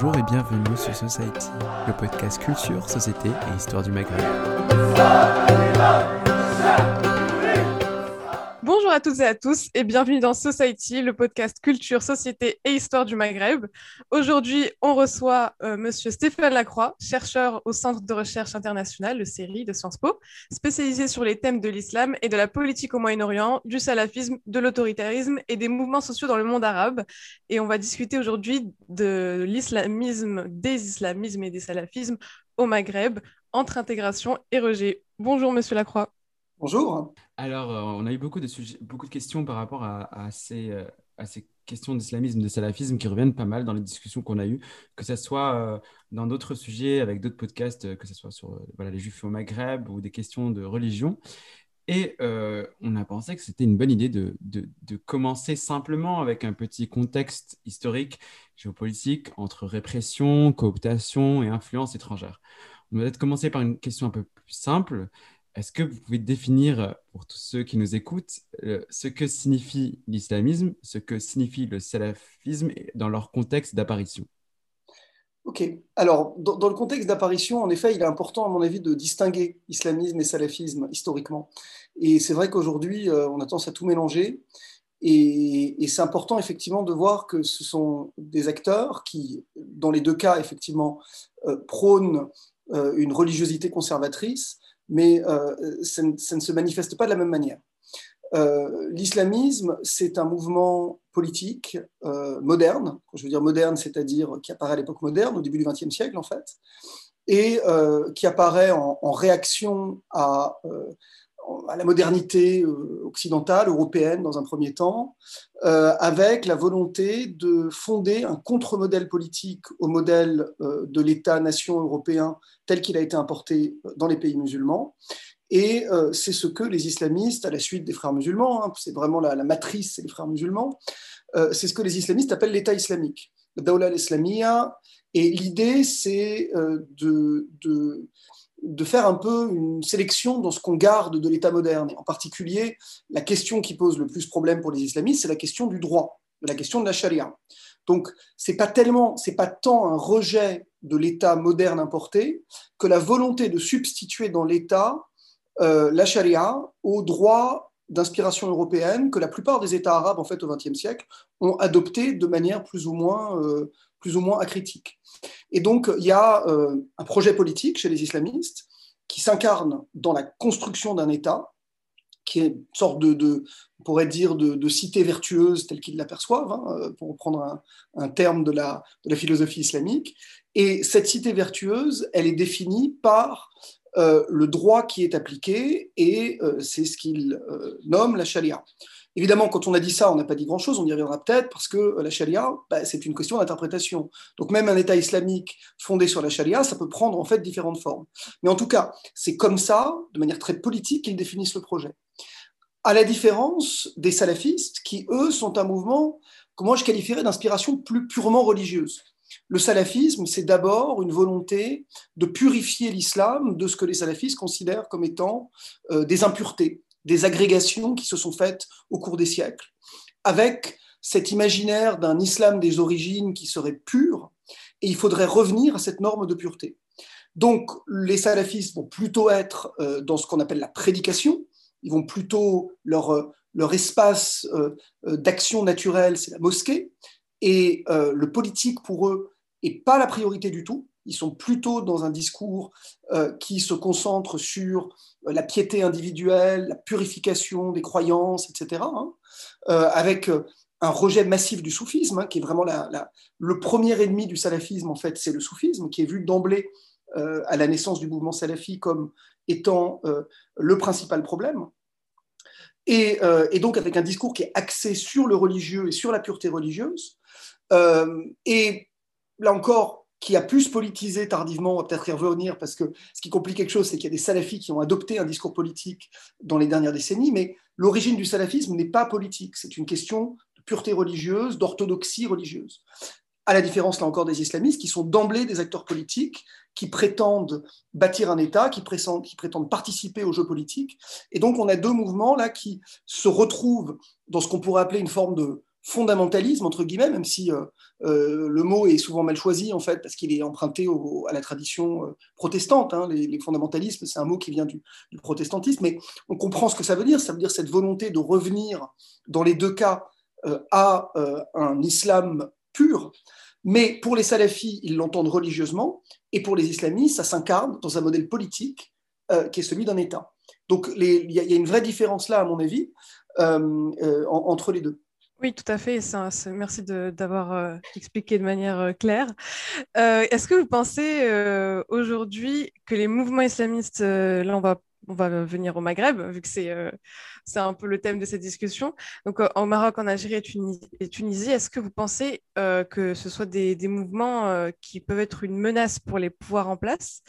Bonjour et bienvenue sur Society, le podcast culture, société et histoire du Maghreb. À toutes et à tous et bienvenue dans Society, le podcast culture, société et histoire du Maghreb. Aujourd'hui, on reçoit euh, monsieur Stéphane Lacroix, chercheur au Centre de recherche international, le CERI de Sciences Po, spécialisé sur les thèmes de l'islam et de la politique au Moyen-Orient, du salafisme, de l'autoritarisme et des mouvements sociaux dans le monde arabe. Et on va discuter aujourd'hui de l'islamisme, des islamismes et des salafismes au Maghreb, entre intégration et rejet. Bonjour monsieur Lacroix. Bonjour. Alors, euh, on a eu beaucoup de, beaucoup de questions par rapport à, ces, euh, à ces, questions d'islamisme, de salafisme qui reviennent pas mal dans les discussions qu'on a eues, que ce soit euh, dans d'autres sujets, avec d'autres podcasts, que ce soit sur voilà, les juifs au Maghreb ou des questions de religion. Et on a pensé que c'était une bonne idée de, de, de, commencer simplement avec un petit contexte historique, géopolitique, entre répression, cooptation et influence étrangère. On va peut-être commencer par une question un peu plus simple. Est-ce que vous pouvez définir euh, pour tous ceux qui nous écoutent euh, ce que signifie l'islamisme, ce que signifie le salafisme dans leur contexte d'apparition? Ok. Alors, dans, le contexte d'apparition, en effet, il est important, à mon avis, de distinguer islamisme et salafisme historiquement. Et c'est vrai qu'aujourd'hui, euh, on a tendance à tout mélanger. Et, c'est important, effectivement, de voir que ce sont des acteurs qui, dans les deux cas, effectivement, prônent une religiosité conservatrice, mais euh, ça, ne, se manifeste pas de la même manière. Euh, l'islamisme, c'est un mouvement politique euh, moderne, je veux dire moderne, c'est-à-dire qui apparaît à l'époque moderne, au début du XXe siècle en fait, et qui apparaît en réaction à, à la modernité euh, occidentale, européenne dans un premier temps, euh, avec la volonté de fonder un contre-modèle politique au modèle euh, de l'État-nation européen tel qu'il a été importé dans les pays musulmans. Et c'est ce que les islamistes, à la suite des frères musulmans, hein, c'est vraiment la, matrice, c'est les frères musulmans, c'est ce que les islamistes appellent l'État islamique, le Dawla al-Islamiyya. Et l'idée, c'est de, de de faire un peu une sélection dans ce qu'on garde de l'État moderne. En particulier, la question qui pose le plus problème pour les islamistes, c'est la question du droit, la question de la charia. Donc, c'est pas tellement, c'est pas tant un rejet de l'État moderne importé que la volonté de substituer dans l'État euh, la charia au droit d'inspiration européenne que la plupart des États arabes, en fait, au XXe siècle, ont adopté de manière plus ou moins, euh, plus ou moins acritique. Et donc, il y a euh, un projet politique chez les islamistes qui s'incarne dans la construction d'un État, qui est une sorte de, on pourrait dire, de, cité vertueuse telle qu'ils l'aperçoivent, hein, euh, pour reprendre un, terme de la, philosophie islamique. Et cette cité vertueuse, elle est définie par euh, le droit qui est appliqué, et c'est ce qu'ils nomment la charia. Évidemment, quand on a dit ça, on n'a pas dit grand-chose, on y reviendra peut-être, parce que euh, la charia, bah, c'est une question d'interprétation. Donc même un État islamique fondé sur la charia, ça peut prendre en fait différentes formes. Mais en tout cas, c'est comme ça, de manière très politique, qu'ils définissent le projet. À la différence des salafistes, qui, eux, sont un mouvement que moi je qualifierais d'inspiration plus purement religieuse. Le salafisme, c'est d'abord une volonté de purifier l'islam de ce que les salafistes considèrent comme étant euh, des impuretés, des agrégations qui se sont faites au cours des siècles, avec cet imaginaire d'un islam des origines qui serait pur, et il faudrait revenir à cette norme de pureté. Donc les salafistes vont plutôt être euh, dans ce qu'on appelle la prédication, ils vont plutôt leur, euh, leur espace euh, d'action naturelle, c'est la mosquée, et le politique pour eux n'est pas la priorité du tout. Ils sont plutôt dans un discours qui se concentre sur euh, la piété individuelle, la purification des croyances, etc., hein, euh, avec euh, un rejet massif du soufisme, hein, qui est vraiment le premier ennemi du salafisme, en fait, c'est le soufisme, qui est vu d'emblée à la naissance du mouvement salafi comme étant le principal problème. Et, donc avec un discours qui est axé sur le religieux et sur la pureté religieuse. et là encore, qui a plus politisé tardivement, on va peut-être y revenir, parce que ce qui complique quelque chose, c'est qu'il y a des salafis qui ont adopté un discours politique dans les dernières décennies, mais l'origine du salafisme n'est pas politique, c'est une question de pureté religieuse, d'orthodoxie religieuse. À la différence, là encore, des islamistes, qui sont d'emblée des acteurs politiques, qui prétendent bâtir un État, qui prétendent, qui prétendent participer au jeu politique. Et donc, on a deux mouvements là qui se retrouvent dans ce qu'on pourrait appeler une forme de, fondamentalisme, entre guillemets, même si euh, euh, le mot est souvent mal choisi, en fait, parce qu'il est emprunté à la tradition euh, protestante. Hein. les, fondamentalismes, c'est un mot qui vient du, protestantisme, mais on comprend ce que ça veut dire. Ça veut dire cette volonté de revenir, dans les deux cas, à un islam pur. Mais pour les salafis, ils l'entendent religieusement, et pour les islamistes, ça s'incarne dans un modèle politique qui est celui d'un État. Donc il y, a une vraie différence là, à mon avis, entre les deux. Oui, tout à fait. merci d'avoir euh, expliqué de manière euh, claire. Euh, est-ce que vous pensez aujourd'hui que les mouvements islamistes, là on va, on va venir au Maghreb, vu que c'est un peu le thème de cette discussion, donc au Maroc, en Algérie et, Tunisie, est-ce que vous pensez que ce soit des, des mouvements qui peuvent être une menace pour les pouvoirs en place?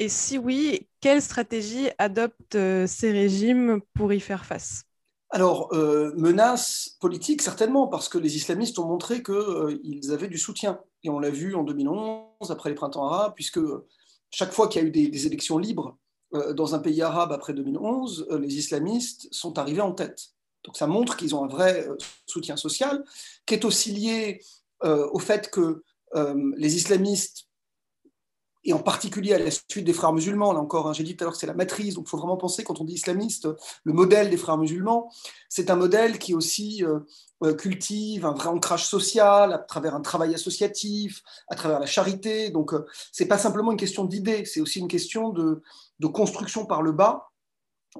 Et si oui, quelle stratégie adoptent ces régimes pour y faire face? Alors, euh, menace politique, certainement, parce que les islamistes ont montré qu'ils euh, avaient du soutien. Et on l'a vu en 2011, après les printemps arabes, puisque chaque fois qu'il y a eu des, élections libres euh, dans un pays arabe après 2011, les islamistes sont arrivés en tête. Donc ça montre qu'ils ont un vrai soutien social, qui est aussi lié au fait que les islamistes et en particulier à la suite des frères musulmans. Là encore, hein, j'ai dit tout à l'heure que c'est la matrice, donc il faut vraiment penser, quand on dit islamiste, le modèle des frères musulmans, c'est un modèle qui aussi euh, euh, cultive un vrai ancrage social à travers un travail associatif, à travers la charité. Donc, euh, ce n'est pas simplement une question d'idée, c'est aussi une question de, de, construction par le bas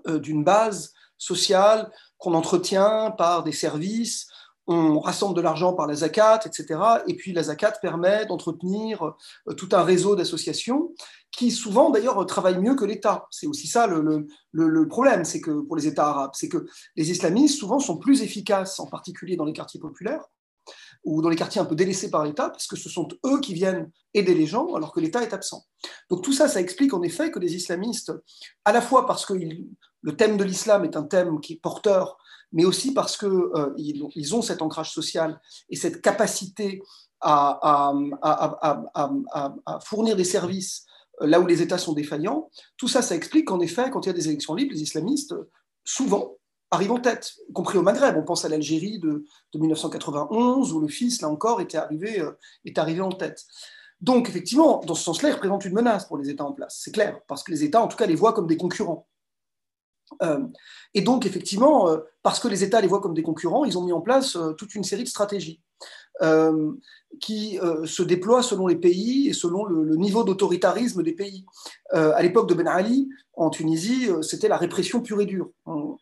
d'une base sociale qu'on entretient par des services, on rassemble de l'argent par la zakat, etc. Et puis la zakat permet d'entretenir euh, tout un réseau d'associations qui souvent d'ailleurs travaillent mieux que l'État. C'est aussi ça le, problème, c'est que pour les États arabes, c'est que les islamistes souvent sont plus efficaces, en particulier dans les quartiers populaires ou dans les quartiers un peu délaissés par l'État, parce que ce sont eux qui viennent aider les gens alors que l'État est absent. Donc tout ça, ça explique en effet que les islamistes, à la fois parce que le thème de l'islam est un thème qui est porteur mais aussi parce qu'ils euh, ils ont cet ancrage social et cette capacité à, fournir des services euh, là où les États sont défaillants. Tout ça, ça explique qu'en effet, quand il y a des élections libres, les islamistes, souvent, arrivent en tête, y compris au Maghreb. On pense à l'Algérie de, 1991, où le fils, là encore, était arrivé, euh, est arrivé en tête. Donc, effectivement, dans ce sens-là, ils représentent une menace pour les États en place, c'est clair, parce que les États, en tout cas, les voient comme des concurrents. Euh, et donc, effectivement, euh, parce que les États les voient comme des concurrents, ils ont mis en place euh, toute une série de stratégies qui se déploient selon les pays et selon le, niveau d'autoritarisme des pays. à l'époque de Ben Ali, en Tunisie, c'était la répression pure et dure. On,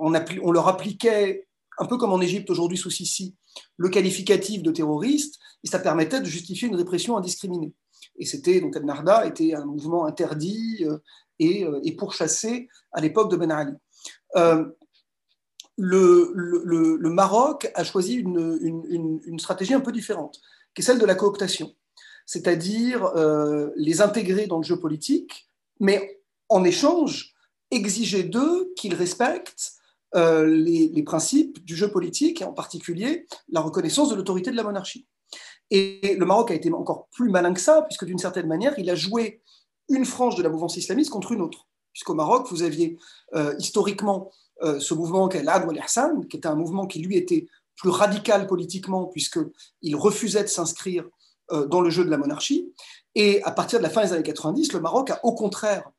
on, leur appliquait, un peu comme en Égypte aujourd'hui sous Sisi, le qualificatif de terroriste, et ça permettait de justifier une répression indiscriminée. Et c'était donc Al-Narda était un mouvement interdit et, euh, et pourchassé à l'époque de Ben Ali. Euh, le, Maroc a choisi une, stratégie un peu différente, qui est celle de la cooptation, c'est-à-dire euh, les intégrer dans le jeu politique, mais en échange, exiger d'eux qu'ils respectent les, principes du jeu politique, et en particulier la reconnaissance de l'autorité de la monarchie. Et le Maroc a été encore plus malin que ça, puisque d'une certaine manière, il a joué une frange de la mouvance islamiste contre une autre. Puisqu'au Maroc, vous aviez euh, historiquement euh, ce mouvement qu'est l'Ad wal Ihsan, qui était un mouvement qui lui était plus radical politiquement, puisqu'il refusait de s'inscrire euh, dans le jeu de la monarchie. Et à partir de la fin des années 90, le Maroc a au contraire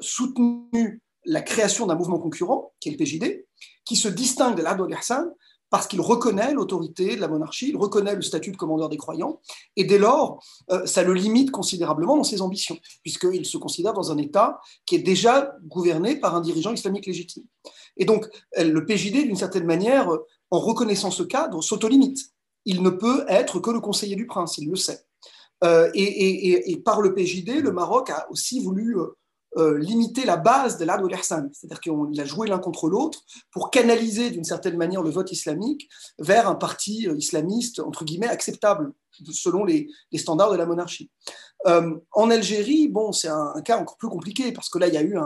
soutenu la création d'un mouvement concurrent, qui est le PJD, qui se distingue de l'Ad wal Ihsan parce qu'il reconnaît l'autorité de la monarchie, il reconnaît le statut de commandeur des croyants, et dès lors, euh, ça le limite considérablement dans ses ambitions, puisqu'il se considère dans un État qui est déjà gouverné par un dirigeant islamique légitime. Et donc, le PJD, d'une certaine manière, en reconnaissant ce cadre, s'autolimite. Il ne peut être que le conseiller du prince, il le sait. Euh, et, et, par le PJD, le Maroc a aussi voulu euh, euh, limiter la base de l'Ad c'est-à-dire qu'il a joué l'un contre l'autre pour canaliser d'une certaine manière le vote islamique vers un parti euh, islamiste, entre guillemets, acceptable selon les, standards de la monarchie. Euh, en Algérie, bon, c'est un, cas encore plus compliqué parce que là, il y a eu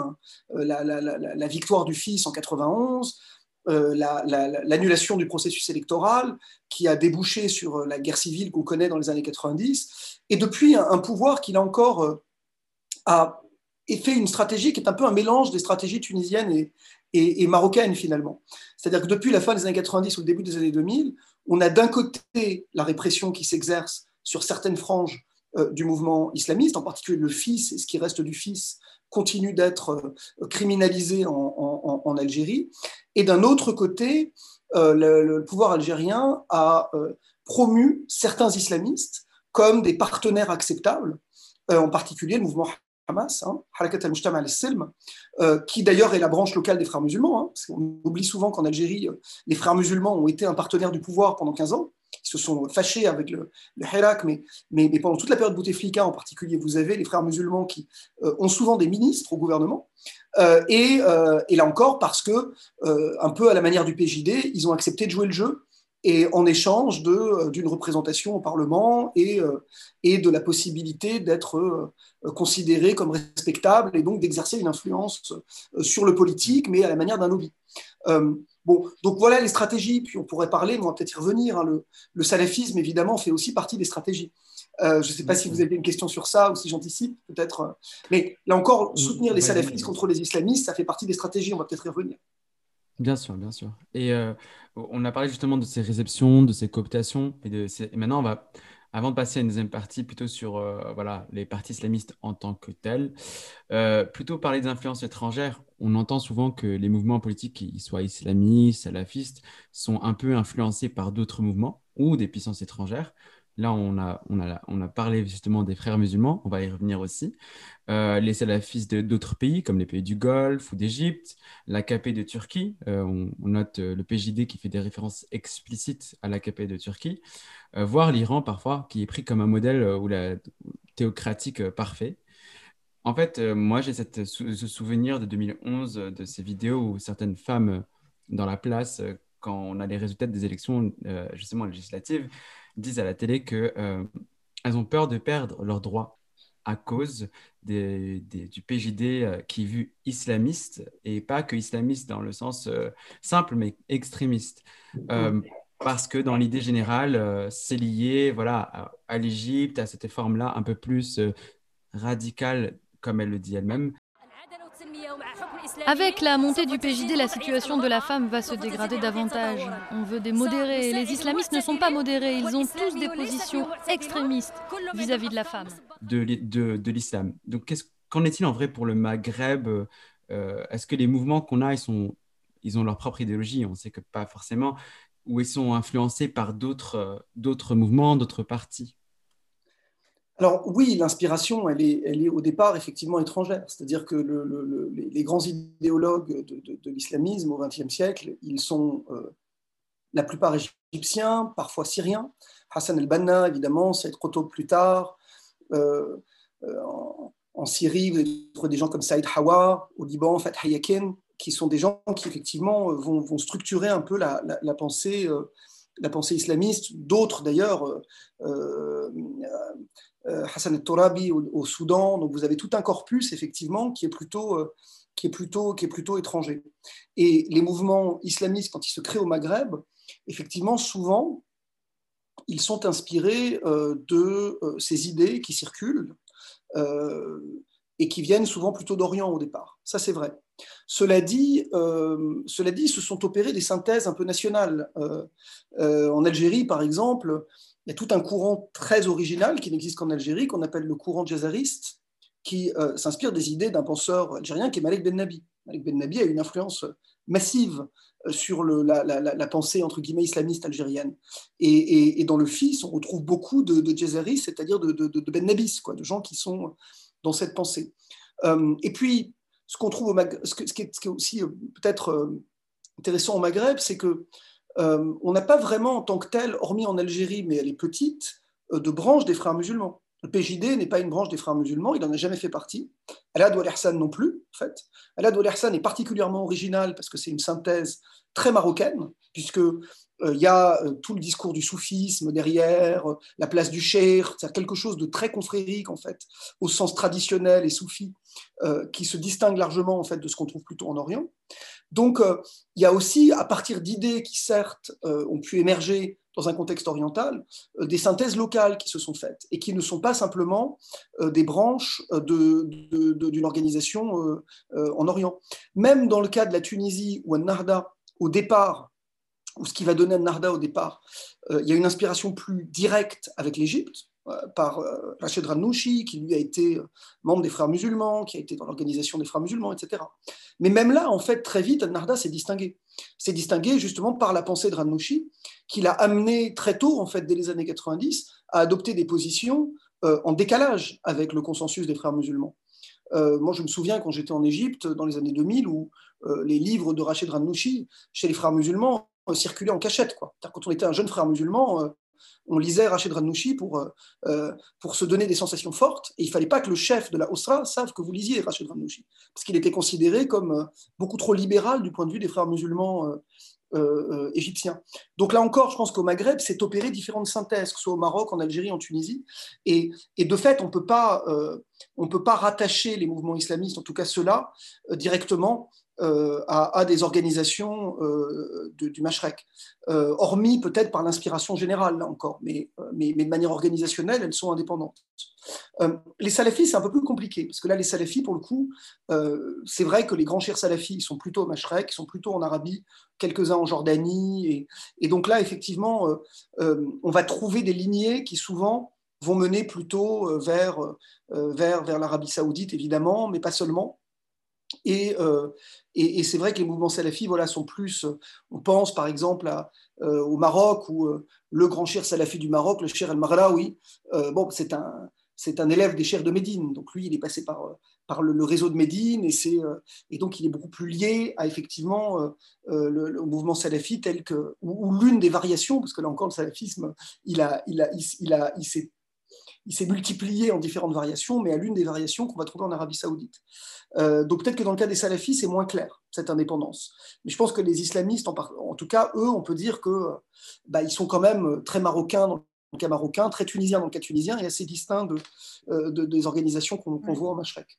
la, victoire du fils en 91, l'annulation du processus électoral qui a débouché sur la guerre civile qu'on connaît dans les années 90, et depuis un, pouvoir qui, là encore, a et fait une stratégie qui est un peu un mélange des stratégies tunisiennes et, et, marocaine finalement. C'est-à-dire que depuis la fin des années 90 ou le début des années 2000, on a d'un côté la répression qui s'exerce sur certaines franges euh, du mouvement islamiste, en particulier le fils et ce qui reste du fils continue d'être euh, criminalisé en, Algérie. Et d'un autre côté, euh, le, pouvoir algérien a promu certains islamistes comme des partenaires acceptables, en particulier le mouvement Hamas, hein, Harakat al-Mujtama al-Silm, euh, qui d'ailleurs est la branche locale des frères musulmans. Hein, parce qu'on oublie souvent qu'en Algérie, euh, les frères musulmans ont été un partenaire du pouvoir pendant 15 ans. Ils se sont fâchés avec le, le Hirak, mais, mais, pendant toute la période Bouteflika en particulier, vous avez les frères musulmans qui euh, ont souvent des ministres au gouvernement. Et, et, là encore, parce que, un peu à la manière du PJD, ils ont accepté de jouer le jeu et en échange euh, d'une représentation au Parlement et, euh, et de la possibilité d'être euh, considéré comme respectable et donc d'exercer une influence sur le politique, mais à la manière d'un lobby. bon, donc voilà les stratégies, puis on pourrait parler, on va peut-être y revenir, hein, le, le, salafisme évidemment fait aussi partie des stratégies. je ne sais pas si vous avez une question sur ça ou si j'anticipe, peut-être. Mais là encore, soutenir les salafistes contre les islamistes, ça fait partie des stratégies, on va peut-être y revenir. Bien sûr, bien sûr. Et euh, on a parlé justement de ces réceptions, de ces cooptations. Et, de maintenant, on va, avant de passer à une deuxième partie, plutôt sur euh, voilà, les partis islamistes en tant que tels, euh, plutôt parler des influences étrangères. On entend souvent que les mouvements politiques, qu'ils soient islamistes, salafistes, sont un peu influencés par d'autres mouvements ou des puissances étrangères. Là, on a, parlé justement des frères musulmans, on va y revenir aussi. Euh, les salafistes d'autres pays, comme les pays du Golfe ou d'Égypte, l'AKP de Turquie. Euh, on, note euh, le PJD qui fait des références explicites à l'AKP de Turquie, voire l'Iran parfois, qui est pris comme un modèle ou la théocratique parfait. En fait, moi, j'ai ce souvenir de 2011, de ces vidéos où certaines femmes dans la place, quand on a les résultats des élections, justement législatives, disent à la télé qu'elles euh, ont peur de perdre leurs droits à cause des, du PJD euh, qui est vu islamiste, et pas que islamiste dans le sens euh, simple, mais extrémiste. parce que dans l'idée générale, c'est lié voilà, à, à l'Égypte, à cette forme-là un peu plus radicale, comme elle le dit elle-même, avec la montée du PJD, la situation de la femme va se dégrader davantage. On veut des modérés. Les islamistes ne sont pas modérés. Ils ont tous des positions extrémistes vis-à-vis de la femme. De, l'islam. Donc, qu'en est-il en vrai pour le Maghreb euh, Est-ce que les mouvements qu'on a, ils, sont, ils ont leur propre idéologie? On sait que pas forcément. Ou ils sont influencés par d'autres mouvements, d'autres partis? Alors oui, l'inspiration, elle est, au départ effectivement étrangère. C'est-à-dire que les, grands idéologues de, l'islamisme au XXe siècle, ils sont euh, la plupart égyptiens, parfois syriens. Hassan el-Banna, évidemment, trop tôt plus tard. Euh, euh, en, Syrie, vous avez des gens comme Saïd Hawa, au Liban, Fath Yakin, qui sont des gens qui effectivement vont, structurer un peu la, pensée la pensée islamiste, d'autres d'ailleurs, euh, Hassan el-Torabi au, Soudan. Donc vous avez tout un corpus effectivement qui est plutôt euh, qui est plutôt qui est plutôt étranger. Et les mouvements islamistes quand ils se créent au Maghreb, effectivement souvent ils sont inspirés euh, de ces idées qui circulent et qui viennent souvent plutôt d'Orient au départ. Ça, c'est vrai. Cela dit, cela dit, se sont opérées des synthèses un peu nationales. en Algérie, par exemple, il y a tout un courant très original qui n'existe qu'en Algérie, qu'on appelle le courant jazzariste, qui euh, s'inspire des idées d'un penseur algérien qui est Malek Ben Nabi. Malek Ben Nabi a une influence massive euh, sur la, pensée entre guillemets islamiste algérienne. Et, dans le fils, on retrouve beaucoup de, de c'est-à-dire de, Ben Nabis, de gens qui sont dans cette pensée. Euh, et puis, ce qu'on trouve qui est, aussi peut-être intéressant au Maghreb, c'est que euh, on n'a pas vraiment en tant que tel, hormis en Algérie, mais elle est petite, euh, de branche des frères musulmans. Le PJD n'est pas une branche des frères musulmans, il n'en a jamais fait partie. Alad Wal non plus, en fait. Alad Wal est particulièrement original parce que c'est une synthèse très marocaine, puisque il euh, y a tout le discours du soufisme derrière, la place du cher, c'est quelque chose de très confrérique en fait, au sens traditionnel et soufi, qui se distingue largement en fait de ce qu'on trouve plutôt en Orient. Donc, euh, il y a aussi, à partir d'idées qui, certes, euh, ont pu émerger dans un contexte oriental, des synthèses locales qui se sont faites et qui ne sont pas simplement des branches d'une organisation en Orient. Même dans le cas de la Tunisie ou Narda, au départ, ou ce qui va donner Narda au départ, il y a une inspiration plus directe avec l'Égypte, euh, par euh, Rachid Ranouchi, qui lui a été euh, membre des frères musulmans, qui a été dans l'organisation des frères musulmans, etc. Mais même là, en fait, très vite, Narda s'est distingué. S'est distingué justement par la pensée de Ranouchi, qui l'a amené très tôt, en fait, dès les années 90, à adopter des positions en décalage avec le consensus des frères musulmans. moi, je me souviens quand j'étais en Égypte, dans les années 2000, où les livres de Rachid Ranouchi, chez les frères musulmans, circulaient en cachette. Quoi. Quand on était un jeune frère musulman, on lisait Rachid Ranouchi pour, euh, euh, pour se donner des sensations fortes, et il fallait pas que le chef de la Osra sache que vous lisiez Rachid Ranouchi, parce qu'il était considéré comme euh, beaucoup trop libéral du point de vue des frères musulmans égyptiens. Donc là encore, je pense qu'au Maghreb, c'est opéré différentes synthèses, que ce soit au Maroc, en Algérie, en Tunisie, et, de fait, on ne peut pas rattacher les mouvements islamistes, en tout cas ceux-là, directement euh, à, des organisations euh, du Mashrek, euh, hormis peut-être par l'inspiration générale, là encore, mais, de manière organisationnelle, elles sont indépendantes. les salafis, c'est un peu plus compliqué, parce que là, les salafis, pour le coup, c'est vrai que les grands chers salafis sont plutôt au Mashrek, sont plutôt en Arabie, quelques-uns en Jordanie, et, et donc là, effectivement, on va trouver des lignées qui souvent vont mener plutôt vers, vers, vers l'Arabie saoudite, évidemment, mais pas seulement. Euh, et, c'est vrai que les mouvements salafis voilà, sont plus, on pense par exemple euh, au Maroc, où euh, le grand cher salafi du Maroc, le cher El-Maghraoui, bon, c'est un, c'est un élève des chers de Médine, donc lui, il est passé par, par le, réseau de Médine, et, c'est, et donc il est beaucoup plus lié à effectivement le, mouvement salafi tel que, ou, l'une des variations, parce que là encore, le salafisme, il, a, il, a, il, a, il s'est il s'est multiplié en différentes variations, mais à l'une des variations qu'on va trouver en Arabie saoudite. Euh, donc peut-être que dans le cas des salafis, c'est moins clair, cette indépendance. Mais je pense que les islamistes, en, en tout cas, eux, on peut dire que bah, ils sont quand même très marocains dans le cas marocain, très tunisiens dans le cas tunisien, et assez distincts de, euh, des organisations qu'on voit en Mashrek.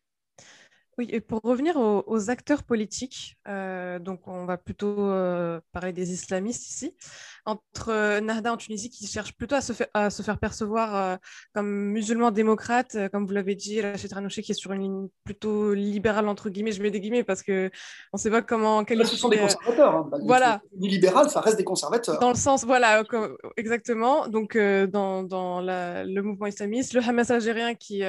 Oui, et pour revenir aux, acteurs politiques, euh, donc on va plutôt euh, parler des islamistes ici, entre euh, Narda en Tunisie qui cherche plutôt à se, à se faire percevoir comme musulman démocrate, comme vous l'avez dit, Rachid Ranouchi qui est sur une ligne plutôt libérale, entre guillemets, je mets des guillemets parce qu'on ne sait pas comment... Quel ce sont des conservateurs. Hein. Voilà. Du libéral, ça reste des conservateurs. Dans le sens, voilà, exactement. Donc dans, dans le mouvement islamiste, le Hamas algérien qui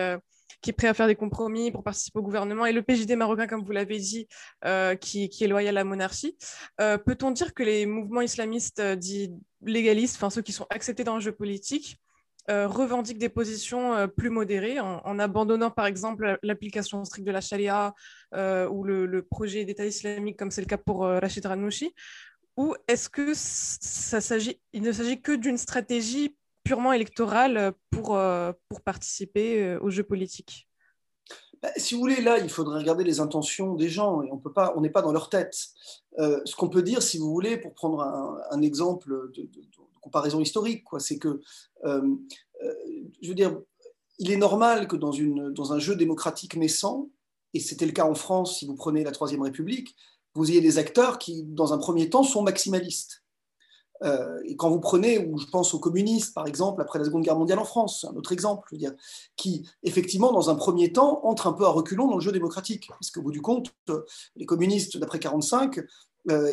prêt à faire des compromis pour participer au gouvernement, et le PJD marocain, comme vous l'avez dit, euh, qui, est loyal à la monarchie. Euh, peut-on dire que les mouvements islamistes euh, dits légalistes, enfin ceux qui sont acceptés dans le jeu politique, revendiquent des positions plus modérées, en, abandonnant par exemple l'application stricte de la charia ou le, projet d'État islamique, comme c'est le cas pour Rachid Ranouchi? Ou est-ce que ça s'agit, il ne s'agit que d'une stratégie purement électorale euh, pour, euh, pour participer euh, aux jeux politiques bah, si vous voulez, là, il faudrait regarder les intentions des gens et on peut pas, n'est pas dans leur tête. ce qu'on peut dire, si vous voulez, pour prendre un, exemple de, comparaison historique, c'est que, je veux dire, il est normal que dans, une, dans un jeu démocratique naissant, et c'était le cas en France si vous prenez la Troisième République, vous ayez des acteurs qui, dans un premier temps, sont maximalistes. Euh, et quand vous prenez, ou je pense aux communistes, par exemple, après la Seconde Guerre mondiale en France, un autre exemple, qui, effectivement, dans un premier temps, entrent un peu à reculons dans le jeu démocratique. Parce qu'au bout du compte, les communistes d'après 1945, euh,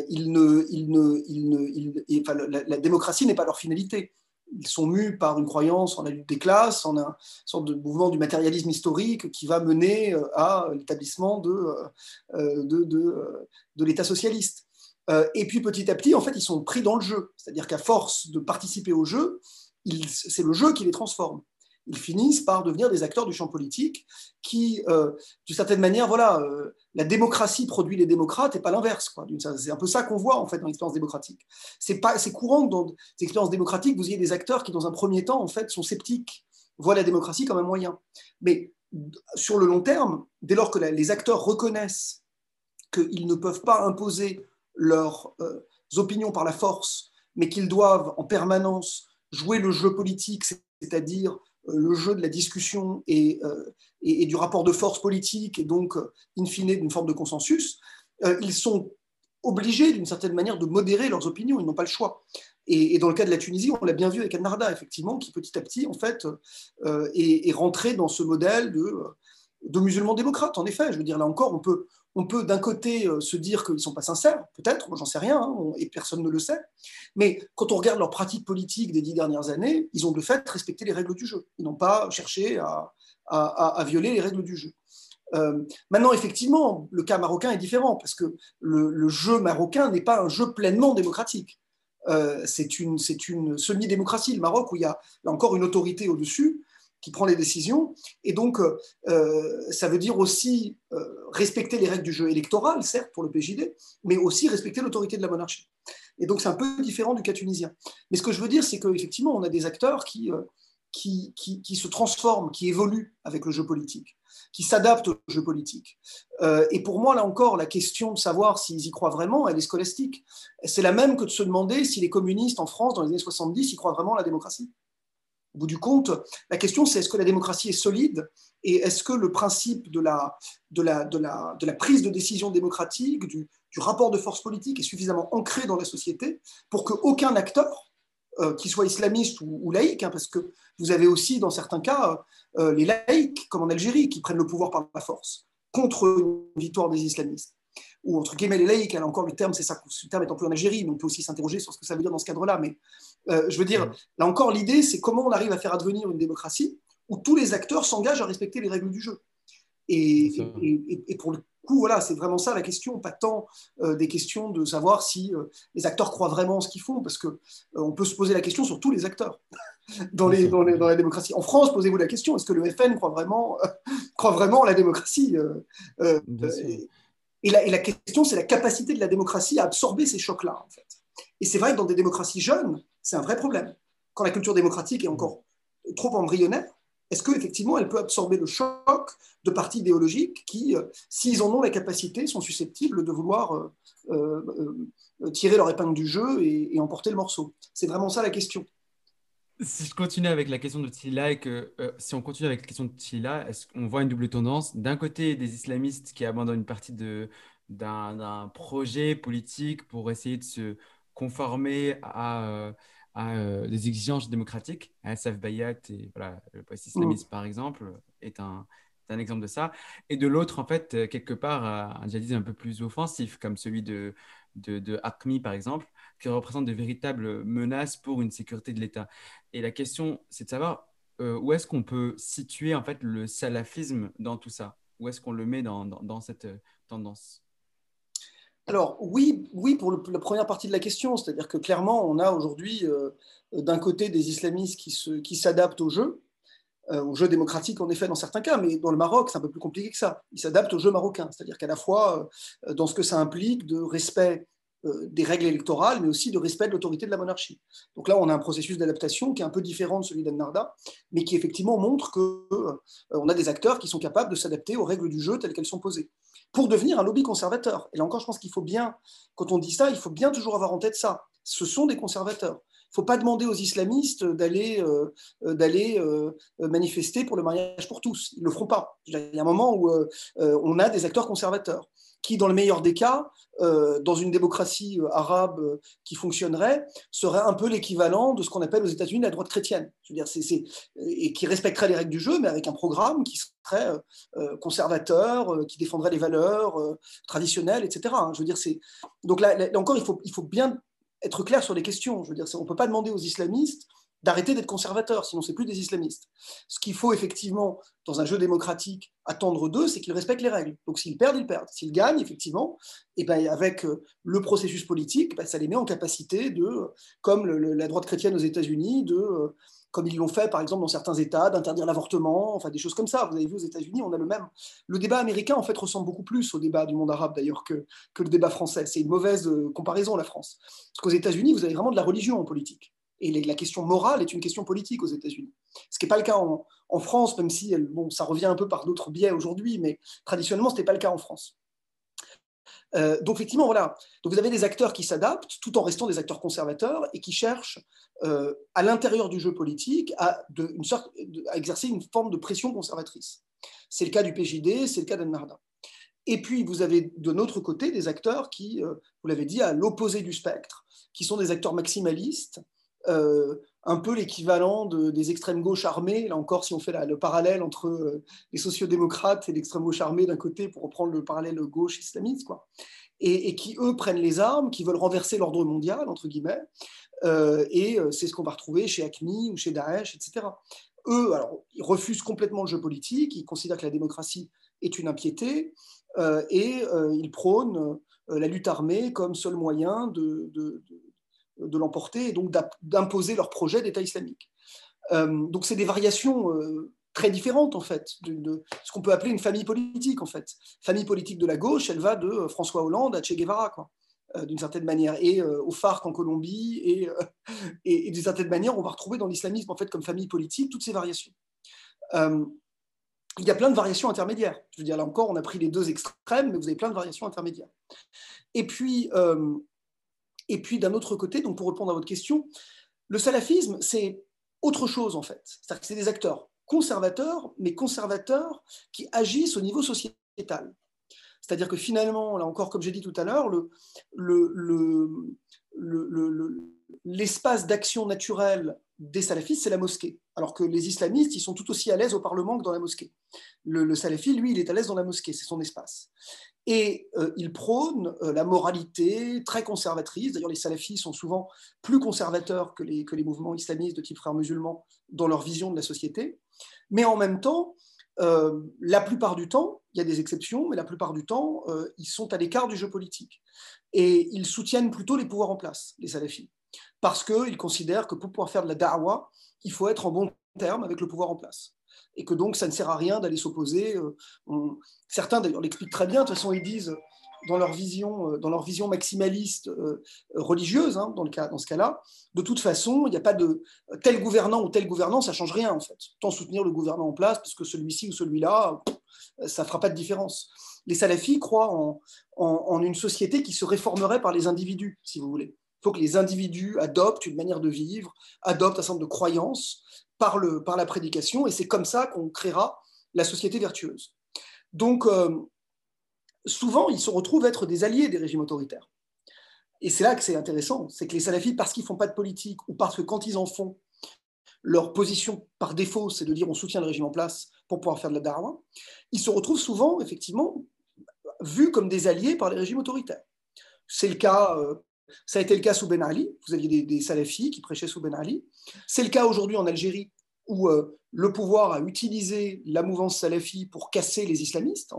la, démocratie n'est pas leur finalité. Ils sont mus par une croyance en la lutte des classes, en un sorte de mouvement du matérialisme historique qui va mener euh, à l'établissement de l'État socialiste. Euh, et puis petit à petit, en fait, ils sont pris dans le jeu. C'est-à-dire qu'à force de participer au jeu, c'est le jeu qui les transforme. Ils finissent par devenir des acteurs du champ politique qui, euh, d'une certaine manière, voilà, euh, la démocratie produit les démocrates et pas l'inverse. C'est un peu ça qu'on voit en fait dans l'expérience démocratique. C'est courant que dans les expériences démocratiques, vous ayez des acteurs qui, dans un premier temps, en fait, sont sceptiques, voient la démocratie comme un moyen. Mais sur le long terme, dès lors que les acteurs reconnaissent qu'ils ne peuvent pas imposer leurs euh, opinions par la force, mais qu'ils doivent en permanence jouer le jeu politique, c'est-à-dire euh, le jeu de la discussion euh, et, du rapport de force politique, et donc, in fine, d'une forme de consensus, ils sont obligés, d'une certaine manière, de modérer leurs opinions, ils n'ont pas le choix. Et, dans le cas de la Tunisie, on l'a bien vu avec Narda, effectivement, qui petit à petit, en fait, est, rentré dans ce modèle de, de musulmans démocrates. En effet, je veux dire, là encore, on peut, on peut d'un côté euh, se dire qu'ils ne sont pas sincères, peut-être, moi j'en sais rien, hein, et personne ne le sait, mais quand on regarde leur pratique politique des dix dernières années, ils ont de fait respecté les règles du jeu. Ils n'ont pas cherché à, violer les règles du jeu. Euh, maintenant, effectivement, le cas marocain est différent parce que le, jeu marocain n'est pas un jeu pleinement démocratique. Euh, c'est une semi-démocratie, le Maroc, où il y a encore une autorité au-dessus qui prend les décisions. Et donc, euh, ça veut dire aussi respecter les règles du jeu électoral, certes, pour le PJD, mais aussi respecter l'autorité de la monarchie. Et donc, c'est un peu différent du cas tunisien. Mais ce que je veux dire, c'est qu'effectivement, on a des acteurs qui, qui, qui, se transforment, qui évoluent avec le jeu politique, qui s'adaptent au jeu politique. Euh, et pour moi, là encore, la question de savoir s'ils y croient vraiment, elle est scolastique. C'est la même que de se demander si les communistes en France, dans les années 70, y croient vraiment à la démocratie. Au bout du compte, la question, c'est est-ce que la démocratie est solide et est-ce que le principe de la, prise de décision démocratique, du, rapport de force politique est suffisamment ancré dans la société pour qu'aucun acteur, euh, qu'ils soient islamistes ou, laïcs, hein, parce que vous avez aussi, dans certains cas, euh, les laïcs, comme en Algérie, qui prennent le pouvoir par la force, contre une victoire des islamistes. Ou entre guillemets les laïcs, alors encore le terme, c'est ça, le terme étant plus en Algérie, mais on peut aussi s'interroger sur ce que ça veut dire dans ce cadre-là. Mais euh, je veux dire, là encore, l'idée, c'est comment on arrive à faire advenir une démocratie où tous les acteurs s'engagent à respecter les règles du jeu. Et, et, et, pour le coup, voilà, c'est vraiment ça la question, pas tant euh, des questions de savoir si euh, les acteurs croient vraiment en ce qu'ils font, parce qu'on euh, peut se poser la question sur tous les acteurs dans, les, dans, la démocratie. En France, posez-vous la question, est-ce que le FN croit vraiment, croit vraiment en la démocratie et, la, et, la, question, c'est la capacité de la démocratie à absorber ces chocs-là, en fait. Et c'est vrai que dans des démocraties jeunes, c'est un vrai problème. Quand la culture démocratique est encore trop embryonnaire, est-ce qu'effectivement elle peut absorber le choc de partis idéologiques qui, euh, s'ils en ont la capacité, sont susceptibles de vouloir euh, euh, tirer leur épingle du jeu et, emporter le morceau? C'est vraiment ça la question. Si je continue avec la question de Tila et que si on continue avec la question de Tila, est-ce qu'on voit une double tendance? D'un côté, des islamistes qui abandonnent une partie d'un projet politique pour essayer de se conformer à à euh, des exigences démocratiques. SF Bayat et voilà, le poste islamiste, par exemple, est un, un, exemple de ça. Et de l'autre, en fait, euh, quelque part, un djihadisme un peu plus offensif, comme celui de, de, par exemple, qui représente de véritables menaces pour une sécurité de l'État. Et la question, c'est de savoir euh, où est-ce qu'on peut situer, en fait, le salafisme dans tout ça? Où est-ce qu'on le met dans, dans, dans cette tendance? Alors oui, oui pour la première partie de la question, c'est-à-dire que clairement, on a aujourd'hui euh, d'un côté des islamistes qui s'adaptent au jeu, euh, au jeu démocratique en effet dans certains cas, mais dans le Maroc, c'est un peu plus compliqué que ça. Ils s'adaptent au jeu marocain, c'est-à-dire qu'à la fois euh, dans ce que ça implique de respect des règles électorales, mais aussi de respect de l'autorité de la monarchie. Donc là, on a un processus d'adaptation qui est un peu différent de celui d'Annarda, mais qui effectivement montre qu'on a des acteurs qui sont capables de s'adapter aux règles du jeu telles qu'elles sont posées pour devenir un lobby conservateur. Et là encore, je pense qu'il faut bien, quand on dit ça, il faut bien toujours avoir en tête ça. Ce sont des conservateurs. Faut pas demander aux islamistes d'aller euh, euh, d'aller euh, manifester pour le mariage pour tous. Ils le feront pas. Il y a un moment où on a des acteurs conservateurs qui, dans le meilleur des cas, dans une démocratie arabe qui fonctionnerait, serait un peu l'équivalent de ce qu'on appelle aux États-Unis la droite chrétienne. Je veux dire, c'est, et qui respecterait les règles du jeu, mais avec un programme qui serait conservateur, qui défendrait les valeurs traditionnelles, etc. Je veux dire, c'est donc là, là, encore, il faut, il faut bien être clair sur les questions. Je veux dire, on ne peut pas demander aux islamistes d'arrêter d'être conservateurs, sinon c'est plus des islamistes. Ce qu'il faut effectivement, dans un jeu démocratique, attendre d'eux, c'est qu'ils respectent les règles. Donc s'ils perdent, ils perdent. S'ils gagnent, effectivement, et eh ben, avec euh, le processus politique, ben, ça les met en capacité de, comme la droite chrétienne aux États-Unis, de, euh, comme ils l'ont fait par exemple dans certains États, d'interdire l'avortement, enfin des choses comme ça. Vous avez vu aux États-Unis, on a le même. Le débat américain en fait ressemble beaucoup plus au débat du monde arabe d'ailleurs que, que le débat français. C'est une mauvaise euh, comparaison la France. Parce qu'aux États-Unis, vous avez vraiment de la religion en politique et la question morale est une question politique aux États-Unis. Ce qui n'est pas le cas en, France, même si bon, ça revient un peu par d'autres biais aujourd'hui, mais traditionnellement, ce n'était pas le cas en France. Euh, donc effectivement, voilà. Donc vous avez des acteurs qui s'adaptent tout en restant des acteurs conservateurs et qui cherchent euh, à l'intérieur du jeu politique à, exercer une forme de pression conservatrice. C'est le cas du PJD, c'est le cas d'Ennarda. Et puis, vous avez de notre côté des acteurs qui, vous l'avez dit, à l'opposé du spectre, qui sont des acteurs maximalistes, un peu l'équivalent des extrêmes gauches armées, là encore si on fait le parallèle entre euh, les sociodémocrates et l'extrême gauche armée d'un côté, pour reprendre le parallèle gauche islamiste, quoi, et, qui eux prennent les armes, qui veulent renverser l'ordre mondial, entre guillemets, euh, et euh, c'est ce qu'on va retrouver chez ACMI ou chez Daesh, etc. Eux, alors, ils refusent complètement le jeu politique, ils considèrent que la démocratie est une impiété, et ils prônent la lutte armée comme seul moyen de de l'emporter et donc d'imposer leur projet d'État islamique. Euh, donc c'est des variations euh, très différentes en fait de, ce qu'on peut appeler une famille politique en fait. Famille politique de la gauche, elle va de euh, François Hollande à Che Guevara quoi, d'une certaine manière, et au FARC en Colombie, et, et, d'une certaine manière on va retrouver dans l'islamisme en fait comme famille politique toutes ces variations. il y a plein de variations intermédiaires. Je veux dire, là encore, on a pris les deux extrêmes, mais vous avez plein de variations intermédiaires. Et puis, et puis d'un autre côté, donc pour répondre à votre question, le salafisme, c'est autre chose en fait. C'est-à-dire que c'est des acteurs conservateurs, mais conservateurs qui agissent au niveau sociétal. C'est-à-dire que finalement, là encore, comme j'ai dit tout à l'heure, l'espace d'action naturelle des salafistes, c'est la mosquée. Alors que les islamistes, ils sont tout aussi à l'aise au Parlement que dans la mosquée. Le, le salafi, lui, il est à l'aise dans la mosquée, c'est son espace. Et euh, il prône euh, la moralité très conservatrice. D'ailleurs, les salafis sont souvent plus conservateurs que les, mouvements islamistes de type frères musulmans dans leur vision de la société. Mais en même temps, euh, la plupart du temps, il y a des exceptions, mais la plupart du temps, ils sont à l'écart du jeu politique. Et ils soutiennent plutôt les pouvoirs en place, les salafis. Parce qu'ils considèrent que pour pouvoir faire de la da'wah, il faut être en bon terme avec le pouvoir en place et que donc ça ne sert à rien d'aller s'opposer. Euh, certains d'ailleurs l'expliquent très bien, de toute façon ils disent dans leur vision, euh, dans leur vision maximaliste euh, religieuse, hein, dans, le cas, dans ce cas-là, de toute façon, il n'y a pas de tel gouvernant ou tel gouvernant, ça change rien en fait. Tant soutenir le gouvernant en place, parce que celui-ci ou celui-là, ça ne fera pas de différence. Les salafis croient en, en, une société qui se réformerait par les individus, si vous voulez. Faut que les individus adoptent une manière de vivre, adoptent un certain de croyances, par, le, par la prédication, et c'est comme ça qu'on créera la société vertueuse. Donc, euh, souvent, ils se retrouvent être des alliés des régimes autoritaires. Et c'est là que c'est intéressant, c'est que les salafis, parce qu'ils ne font pas de politique, ou parce que quand ils en font, leur position par défaut, c'est de dire on soutient le régime en place pour pouvoir faire de la darwa, ils se retrouvent souvent, effectivement, vus comme des alliés par les régimes autoritaires. C'est le cas euh, ça a été le cas sous Ben Ali. Vous aviez des, salafis qui prêchaient sous Ben Ali. C'est le cas aujourd'hui en Algérie où euh, le pouvoir a utilisé la mouvance salafi pour casser les islamistes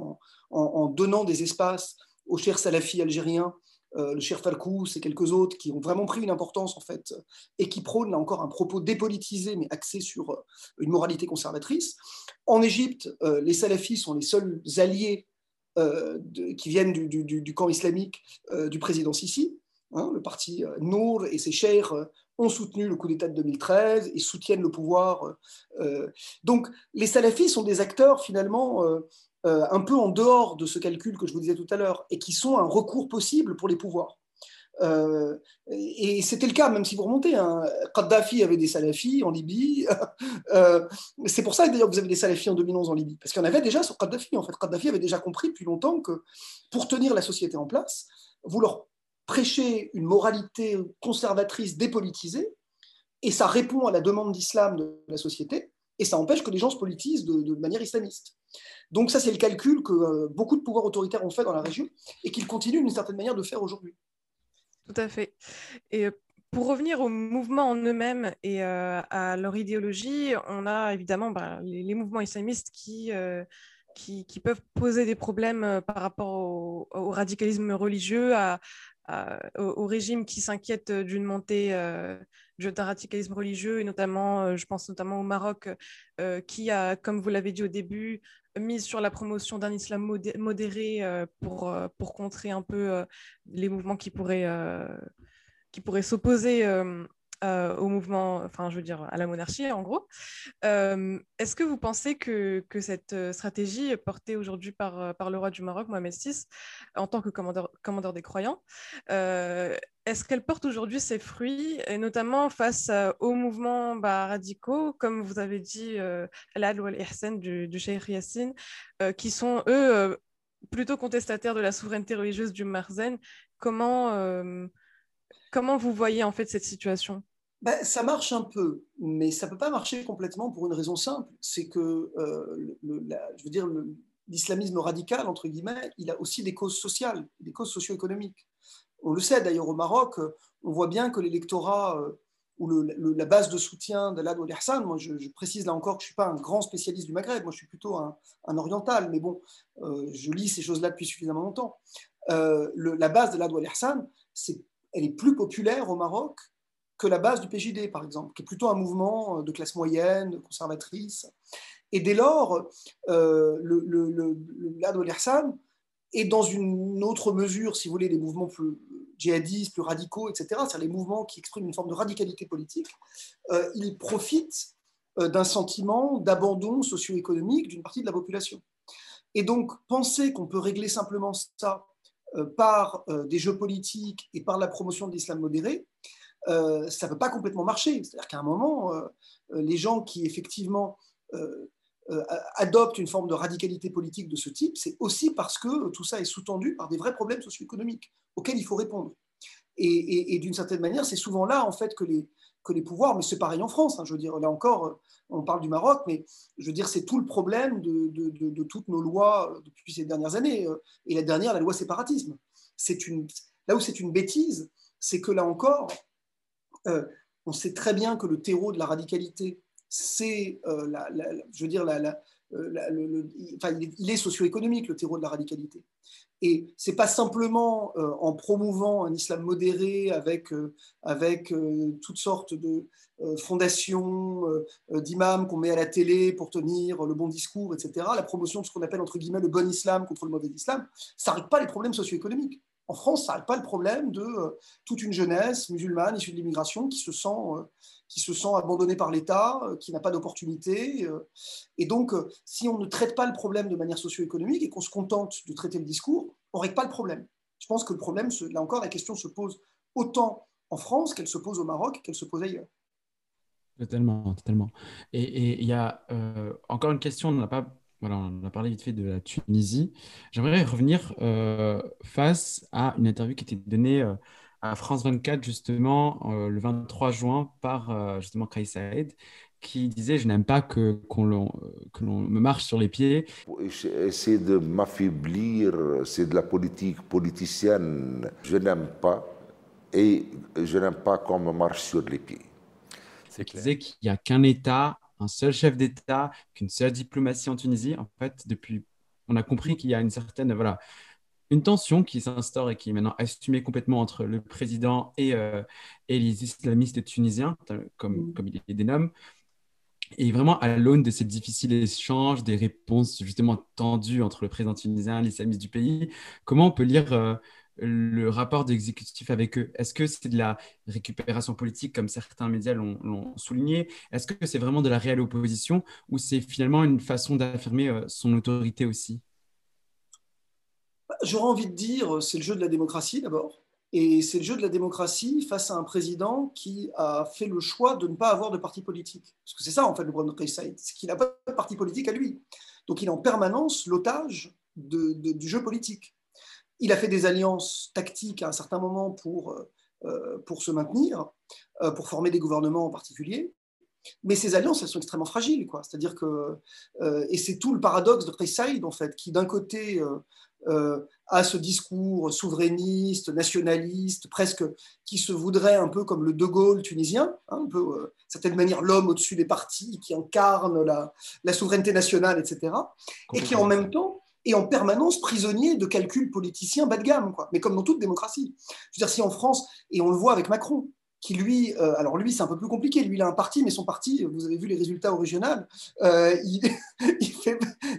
en, donnant des espaces aux chers salafis algériens, euh, le cher Falkous et quelques autres qui ont vraiment pris une importance en fait et qui prônent là encore un propos dépolitisé mais axé sur euh, une moralité conservatrice. En Égypte, les salafis sont les seuls alliés qui viennent du, du camp islamique du président Sisi. Hein, le parti euh, Nour et ses chers euh, ont soutenu le coup d'État de 2013 et soutiennent le pouvoir. Euh, donc les salafis sont des acteurs finalement un peu en dehors de ce calcul que je vous disais tout à l'heure et qui sont un recours possible pour les pouvoirs. et c'était le cas, même si vous remontez. Hein, Kadhafi avait des salafis en Libye. c'est pour ça d'ailleurs que vous avez des salafis en 2011 en Libye, parce qu'il y en avait déjà sur Kadhafi. En fait, Kadhafi avait déjà compris depuis longtemps que pour tenir la société en place, vous leur prêcher une moralité conservatrice dépolitisée, et ça répond à la demande d'islam de la société, et ça empêche que les gens se politisent de, manière islamiste. Donc ça, c'est le calcul que euh, beaucoup de pouvoirs autoritaires ont fait dans la région, et qu'ils continuent d'une certaine manière de faire aujourd'hui. Tout à fait. Et euh, pour revenir au mouvement en eux-mêmes et euh, à leur idéologie, on a évidemment bah, les, mouvements islamistes qui, qui, peuvent poser des problèmes par rapport au, au radicalisme religieux, à, au, régime qui s'inquiète d'une montée euh, d'un radicalisme religieux, et notamment, euh, je pense notamment au Maroc, euh, qui a, comme vous l'avez dit au début, mis sur la promotion d'un islam modéré pour, pour contrer un peu les mouvements qui pourraient, qui pourraient s'opposer euh, au mouvement, enfin je veux dire à la monarchie en gros. Euh, est-ce que vous pensez que, que cette euh, stratégie portée aujourd'hui par, par le roi du Maroc, Mohamed VI, en tant que commandeur, commandeur des croyants, est-ce qu'elle porte aujourd'hui ses fruits, et notamment face aux mouvements bah, radicaux, comme vous avez dit, Al ou Al-Ihsan du, du Cheikh Yassine, qui sont eux plutôt contestataire de la souveraineté religieuse du Marzen? Comment, comment vous voyez en fait cette situation? Ben, ça marche un peu, mais ça ne peut pas marcher complètement pour une raison simple, c'est que je veux dire, l'islamisme radical, entre guillemets, il a aussi des causes sociales, des causes socio-économiques. On le sait d'ailleurs au Maroc, on voit bien que l'électorat ou la base de soutien d'Alad ou Hassan, moi je, précise là encore que je ne suis pas un grand spécialiste du Maghreb, moi je suis plutôt un, oriental, mais bon, euh, je lis ces choses-là depuis suffisamment longtemps. Euh, la base de l'Ad Hassan, elle est plus populaire au Maroc que la base du PJD, par exemple, qui est plutôt un mouvement de classe moyenne, conservatrice. Et dès lors, euh, le, le, le, Hassan est dans une autre mesure, si vous voulez, des mouvements plus djihadistes, plus radicaux, etc., c'est-à-dire les mouvements qui expriment une forme de radicalité politique, euh, ils profitent euh, d'un sentiment d'abandon socio-économique d'une partie de la population. Et donc, penser qu'on peut régler simplement ça euh, par des jeux politiques et par la promotion de l'islam modéré, ça ne peut pas complètement marcher. C'est-à-dire qu'à un moment, les gens qui effectivement euh, adopte une forme de radicalité politique de ce type, c'est aussi parce que tout ça est sous-tendu par des vrais problèmes socio-économiques auxquels il faut répondre. Et, d'une certaine manière, c'est souvent là en fait que les, que les pouvoirs, mais c'est pareil en France, hein, je veux dire, là encore, on parle du Maroc, mais je veux dire, c'est tout le problème de, de, toutes nos lois depuis ces dernières années. Euh, et la dernière, la loi séparatisme. Une, là où c'est une bêtise, c'est que là encore, euh, on sait très bien que le terreau de la radicalité c'est, euh, je veux dire, la, euh, il est socio-économique, le terreau de la radicalité. Et ce n'est pas simplement en promouvant un islam modéré avec, avec toutes sortes de fondations d'imams qu'on met à la télé pour tenir le bon discours, etc., la promotion de ce qu'on appelle entre guillemets le bon islam contre le mauvais islam, ça n'arrête pas les problèmes socio-économiques. En France, ça n'arrête pas le problème de toute une jeunesse musulmane issue de l'immigration qui se sent qui se sent abandonné par l'État, euh, qui n'a pas d'opportunité. Euh. Et donc, euh, si on ne traite pas le problème de manière socio-économique et qu'on se contente de traiter le discours, on ne règle pas le problème. Je pense que le problème, là encore, la question se pose autant en France qu'elle se pose au Maroc, qu'elle se pose ailleurs. Totalement, totalement. Et il y a encore une question, on n'a pas voilà, on a parlé vite fait de la Tunisie. J'aimerais revenir face à une interview qui était donnée à France 24, justement, euh, le 23 juin, par euh, justement Kais Saed, qui disait Je n'aime pas que, qu'on que l'on me marche sur les pieds. C'est de m'affaiblir, c'est de la politique politicienne. Je n'aime pas et je n'aime pas qu'on me marche sur les pieds. C'est clair. disait qu'il n'y a qu'un État, un seul chef d'État, qu'une seule diplomatie en Tunisie. En fait, depuis, on a compris qu'il y a une certaine. Voilà, une tension qui s'instaure et qui est maintenant assumée complètement entre le président et, euh, et les islamistes tunisiens, comme, mm. comme il les dénomme. Et vraiment, à l'aune de ces difficiles échanges, des réponses justement tendues entre le président tunisien et l'islamiste du pays, comment on peut lire euh, le rapport d'exécutif avec eux? Est-ce que c'est de la récupération politique, comme certains médias l'ont souligné? Est-ce que c'est vraiment de la réelle opposition ou c'est finalement une façon d'affirmer euh, son autorité aussi? J'aurais envie de dire, c'est le jeu de la démocratie d'abord. Et c'est le jeu de la démocratie face à un président qui a fait le choix de ne pas avoir de parti politique. Parce que c'est ça, en fait, le problème de c'est qu'il n'a pas de parti politique à lui. Donc il est en permanence l'otage du jeu politique. Il a fait des alliances tactiques à un certain moment pour, euh, pour se maintenir, euh, pour former des gouvernements en particulier. Mais ces alliances, elles sont extrêmement fragiles. C'est-à-dire que, euh, et c'est tout le paradoxe de Kais en fait, qui d'un côté euh, à ce discours souverainiste, nationaliste, presque qui se voudrait un peu comme le De Gaulle tunisien, hein, un peu, euh, certaine manière, l'homme au-dessus des partis qui incarne la, la souveraineté nationale, etc. Et qui en même temps est en permanence prisonnier de calculs politiciens bas de gamme, quoi. mais comme dans toute démocratie. Je veux dire, si en France, et on le voit avec Macron, qui lui, euh, alors lui c'est un peu plus compliqué, lui il a un parti, mais son parti, vous avez vu les résultats au euh, il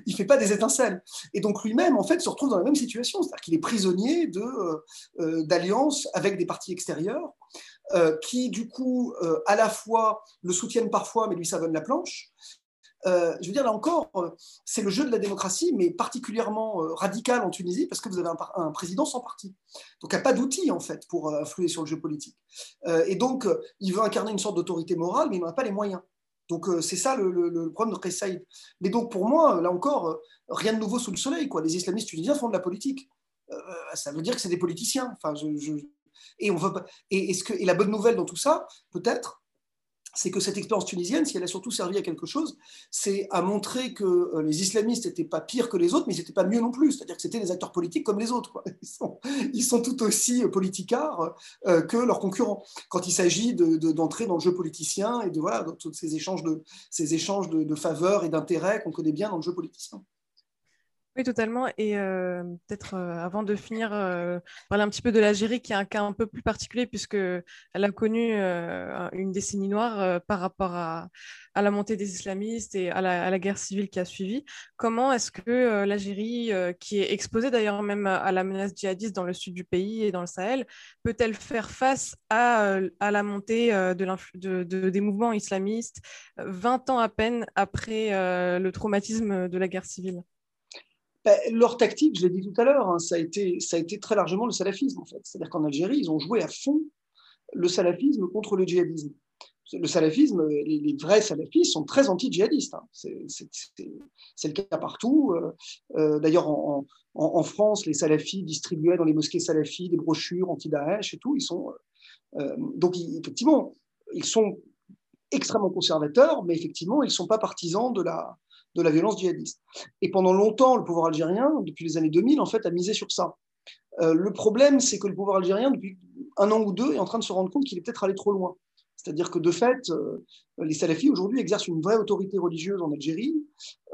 ne fait, pas des étincelles. Et donc lui-même, en fait, se retrouve dans la même situation, c'est-à-dire qu'il est prisonnier euh, d'alliances avec des partis extérieurs, qui du coup, à la fois le soutiennent parfois, mais lui savonnent la planche, euh, je veux dire, là encore, euh, c'est le jeu de la démocratie, mais particulièrement euh, radical en Tunisie, parce que vous avez un, président sans parti. Donc, il n'y a pas d'outils, en fait, pour influer sur le jeu politique. et donc, il veut incarner une sorte d'autorité morale, mais il n'en a pas les moyens. Donc c'est ça le, problème de Qais Mais donc pour moi, là encore, rien de nouveau sous le soleil. Quoi. Les islamistes tunisiens font de la politique. ça veut dire que c'est des politiciens. Enfin, Et, on veut et la bonne nouvelle dans tout ça, peut-être, c'est que cette expérience tunisienne, si elle a surtout servi à quelque chose, c'est à montrer que euh, les islamistes n'étaient pas pires que les autres, mais ils n'étaient pas mieux non plus. C'est-à-dire que c'était des acteurs politiques comme les autres. Ils, sont, tout aussi euh, politicards euh, que leurs concurrents. Quand il s'agit d'entrer dans le jeu politicien et de voilà, dans tous ces échanges de, ces échanges de faveurs et d'intérêts qu'on connaît bien dans le jeu politicien. Oui, totalement. Et euh, peut-être euh, avant de finir, euh, parler un petit peu de l'Algérie, qui est un cas un peu plus particulier, puisqu'elle a connu une décennie noire par rapport à, la montée des islamistes et à la, guerre civile qui a suivi. Comment est-ce que l'Algérie, qui est exposée d'ailleurs même à la menace djihadiste dans le sud du pays et dans le Sahel, peut-elle faire face à, la montée de, des mouvements islamistes 20 ans à peine après le traumatisme de la guerre civile? Ben, leur tactique, je l'ai dit tout à l'heure, hein, ça, a été, très largement le salafisme, en fait. C'est-à-dire qu'en Algérie, ils ont joué à fond le salafisme contre le djihadisme. Le salafisme, les, vrais salafistes sont très anti-djihadistes. Hein. C'est le cas partout. Euh, euh, d'ailleurs, en, France, les salafis distribuaient dans les mosquées salafis des brochures anti-Daesh et tout. Euh, donc, effectivement, ils sont extrêmement conservateurs, mais effectivement, ils ne sont pas partisans de la, de la violence djihadiste. Et pendant longtemps, le pouvoir algérien, depuis les années 2000, en fait, a misé sur ça. Euh, le problème, c'est que le pouvoir algérien, depuis un an ou deux, est en train de se rendre compte qu'il est peut-être allé trop loin. C'est-à-dire que de fait, euh, les salafis aujourd'hui exercent une vraie autorité religieuse en Algérie,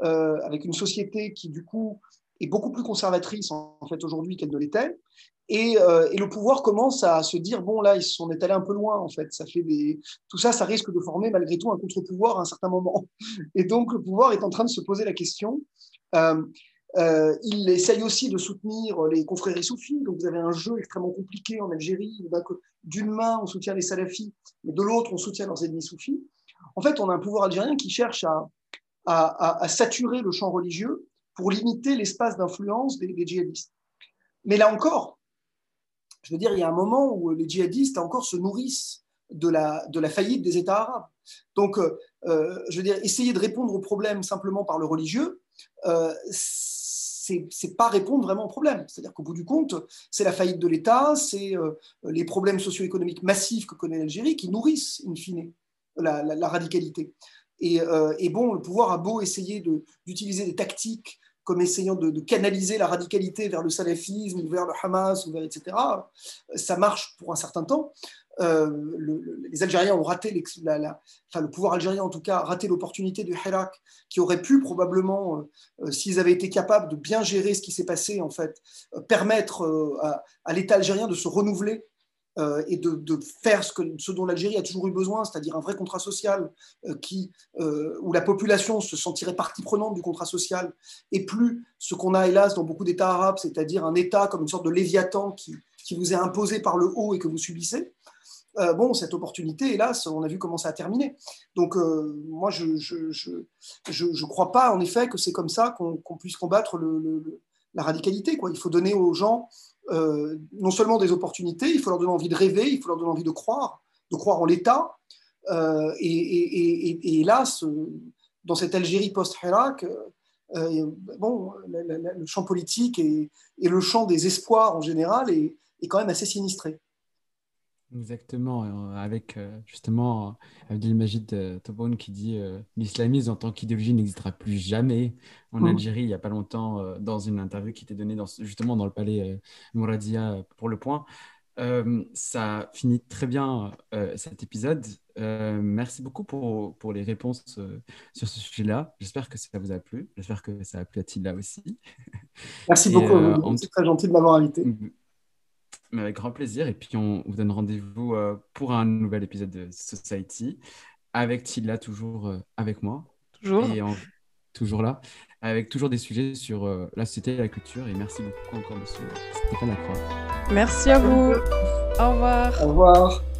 euh, avec une société qui du coup est beaucoup plus conservatrice en fait aujourd'hui qu'elle ne l'était, euh, et, le pouvoir commence à se dire bon là ils sont est allé un peu loin en fait. Ça fait des tout ça, ça risque de former malgré tout un contre-pouvoir à un certain moment. Et donc le pouvoir est en train de se poser la question. Euh, euh, il essaye aussi de soutenir les confréries soufis. Donc vous avez un jeu extrêmement compliqué en Algérie. D'une main on soutient les salafis, mais de l'autre on soutient leurs ennemis soufis. En fait, on a un pouvoir algérien qui cherche à, saturer le champ religieux pour limiter l'espace d'influence des djihadistes. Mais là encore, je veux dire, il y a un moment où les djihadistes encore se nourrissent de la, de la faillite des États arabes. Donc, euh, euh, je veux dire, essayer de répondre au problème simplement par le religieux, euh, c'est pas répondre vraiment au problème. C'est-à-dire qu'au bout du compte, c'est la faillite de l'État, c'est euh, les problèmes socio-économiques massifs que connaît l'Algérie qui nourrissent, in fine, la, radicalité. Et, bon, le pouvoir a beau essayer d'utiliser des tactiques comme essayant de, canaliser la radicalité vers le salafisme ou vers le Hamas, ou vers, etc. Ça marche pour un certain temps. Euh, les Algériens ont raté, enfin, le pouvoir algérien en tout cas a raté l'opportunité du Hirak, qui aurait pu probablement, euh, euh, s'ils avaient été capables de bien gérer ce qui s'est passé, en fait, permettre à l'État algérien de se renouveler euh, et de, faire ce, dont l'Algérie a toujours eu besoin, c'est-à-dire un vrai contrat social euh, euh, où la population se sentirait partie prenante du contrat social, et plus ce qu'on a hélas dans beaucoup d'États arabes, c'est-à-dire un État comme une sorte de léviathan qui, vous est imposé par le haut et que vous subissez. bon, cette opportunité, hélas, on a vu comment ça a terminé. Donc, moi, je ne crois pas, en effet, que c'est comme ça qu'on puisse combattre la radicalité. Il faut donner aux gens euh, non seulement des opportunités, il faut leur donner envie de rêver, il faut leur donner envie de croire, de croire en l'État. Euh, et, hélas, dans cette Algérie post-Hirak, euh, bon, le, champ politique et, le champ des espoirs en général est, quand même assez sinistré. Exactement, avec justement Abdelmajid Tobon qui dit l'islamisme en tant qu'idéologie n'existera plus jamais en mmh. Algérie il n'y a pas longtemps dans une interview qui était donnée dans, justement dans le palais Mouradia pour le point. ça finit très bien cet épisode. merci beaucoup pour, pour les réponses sur ce sujet-là. J'espère que ça vous a plu. J'espère que ça a plu à Tila aussi. Merci beaucoup. C'est très gentil de m'avoir invité. Mmh. Avec grand plaisir. Et puis, on vous donne rendez-vous euh, pour un nouvel épisode de Society avec Tila, toujours euh, avec moi. Toujours. Et toujours là. Avec toujours des sujets sur euh, la société et la culture. Et merci beaucoup encore, monsieur Stéphane Lacroix. Merci à vous. Au revoir. Au revoir.